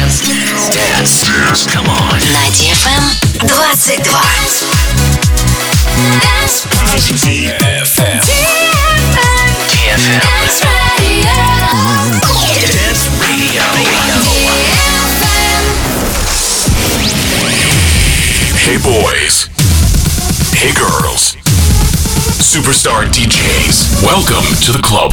Dance. Dance. Dance. Come on. На DFM 22. Dance. DFM. DFM. Dance Radio. Dance Radio. DFM. Hey boys. Hey girls. Superstar DJs. Welcome to the club.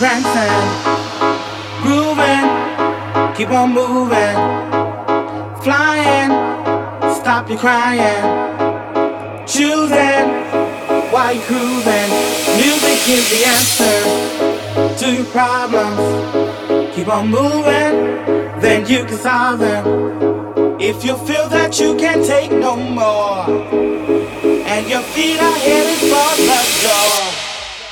prancing, grooving, keep on moving, flying, stop your crying, choosing while you're cruising. Music is the answer to your problems. Keep on moving, then you can solve them. If you feel that you can't take no more, and your feet are headed for the door.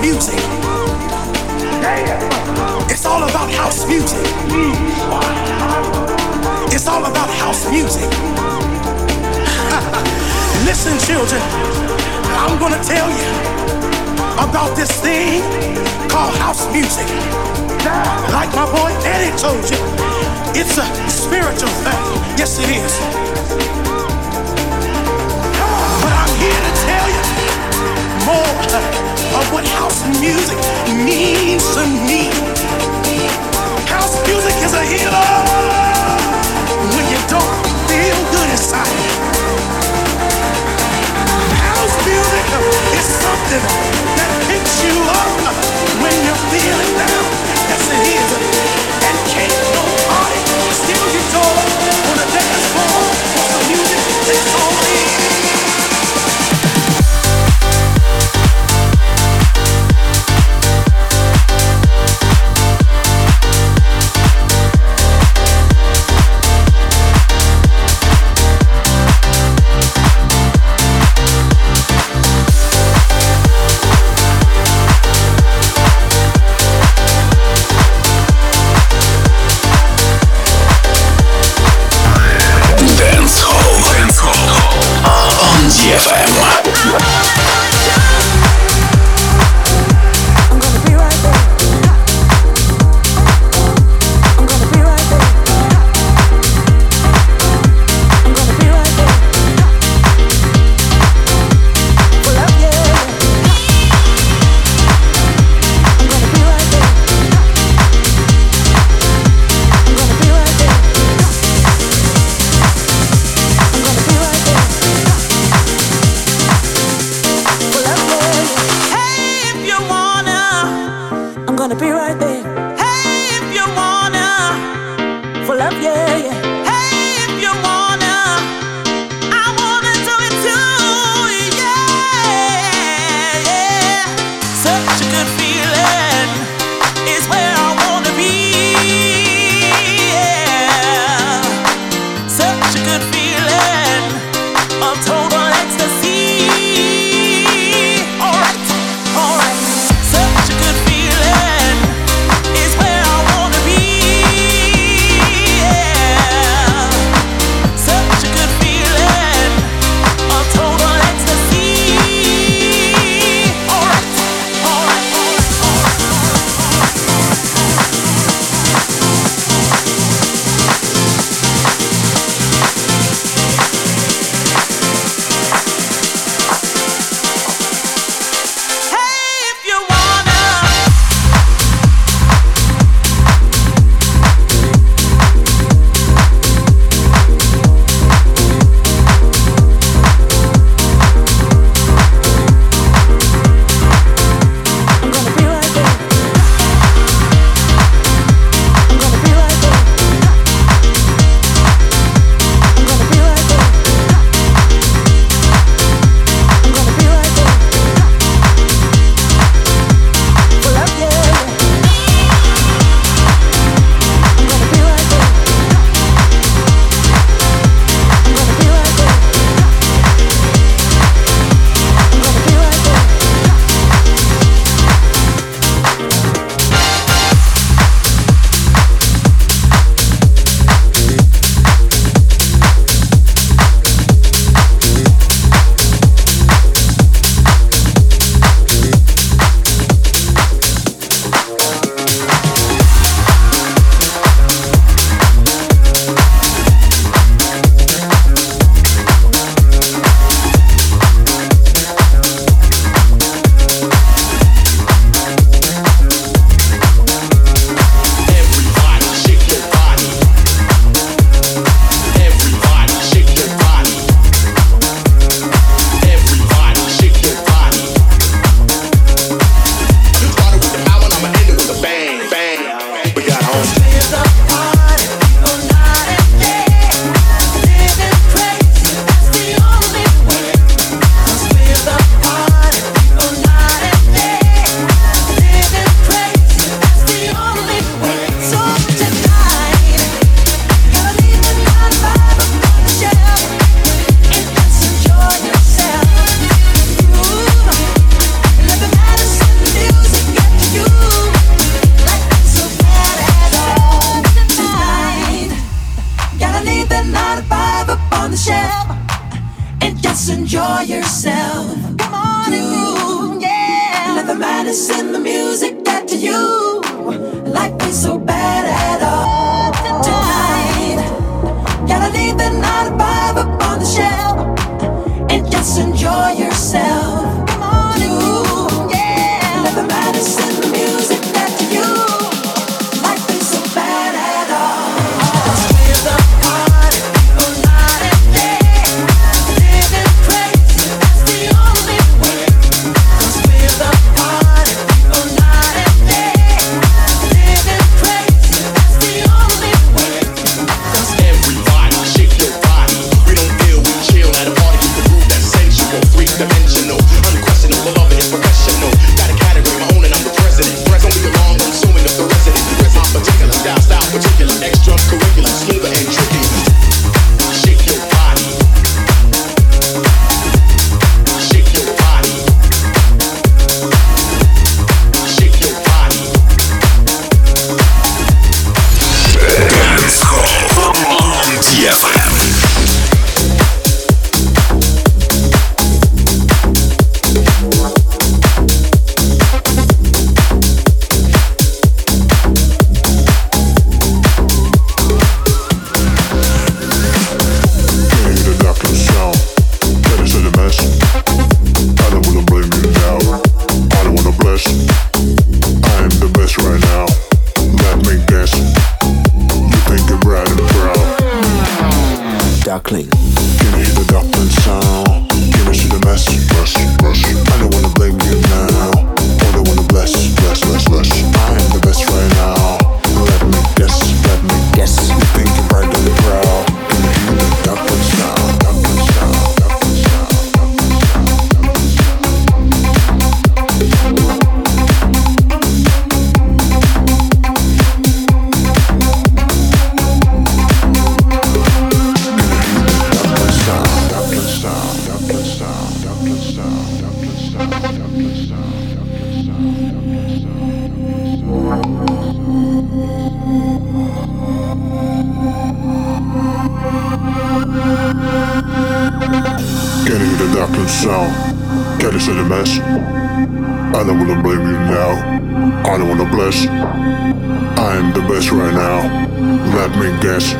Music. It's all about house music. It's all about house music. Listen, children, I'm gonna tell you about this thing called house music. Like my boy Eddie told you, it's a spiritual thing. Yes, it is. But I'm here to tell you more of what house music means to me. House music is a healer when you don't feel good inside. House music is something that picks you up when you're feeling down. Yes, it is. And can't nobody steal your joy on the dance floor. The music that's only. mess. I don't wanna blame you now. I don't wanna bless. I am the best right now. Let me guess.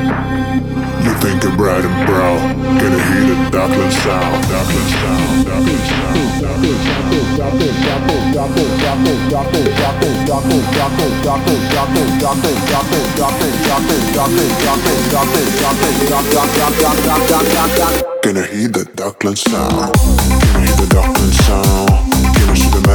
You think you're bright and brow. Can you hear the Dublin sound? Dublin sound. Dublin sound. Can you hear the Dublin sound?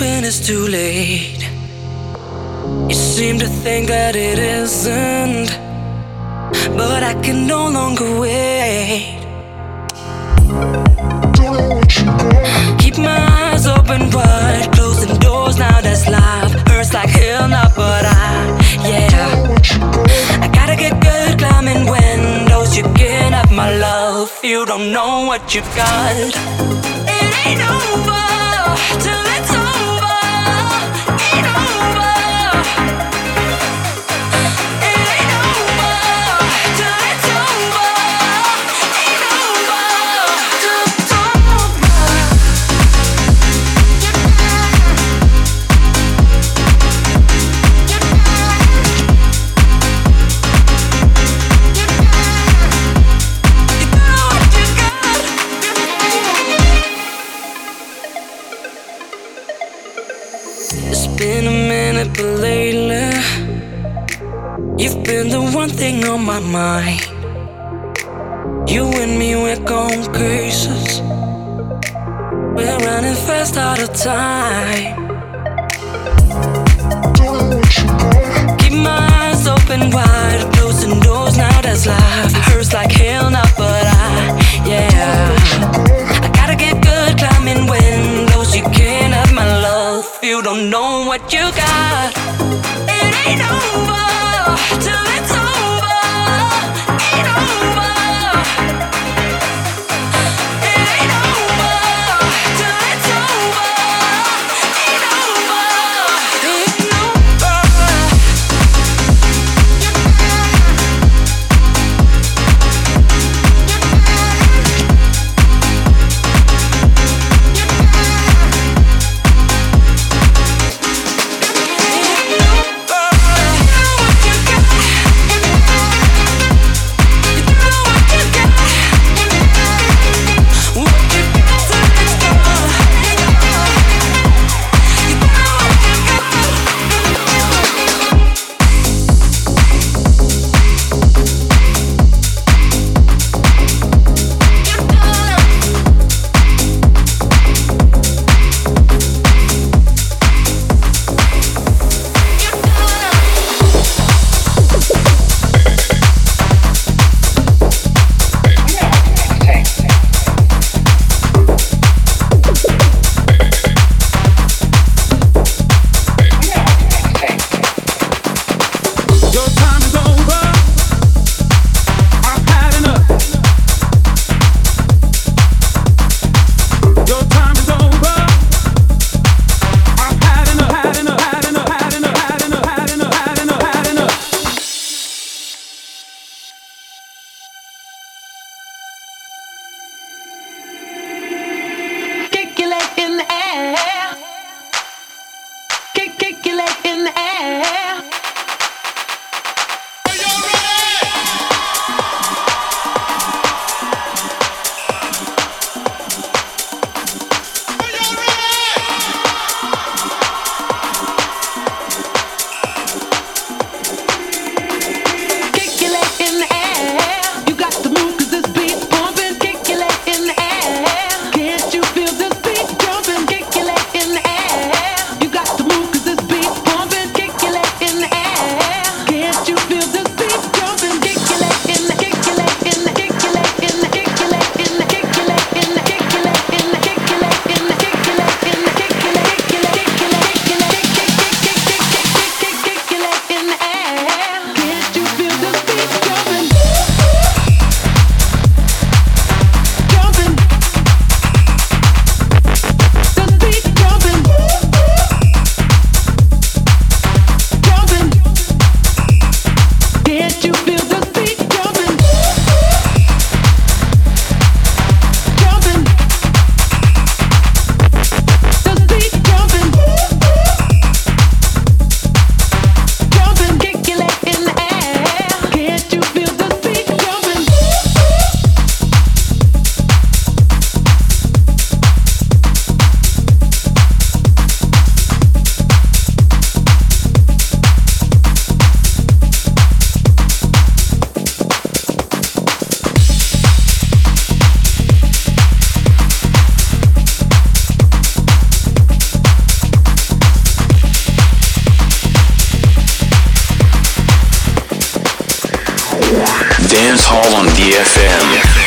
when it's too late? You seem to think that it isn't, but I can no longer wait. Keep my eyes open wide, closing doors now. That's life. Hurts like hell now, but I, yeah. I gotta get good climbing windows. You can't have my love. You don't know what you got. It ain't over till it's mind. You and me, we're going cases We're running fast out of time. Keep my eyes open wide Closing doors, now that's life. Hurts like hell now, but I, yeah. I gotta get good climbing windows You can't have my love. You don't know what you got Dance Hall on DFM.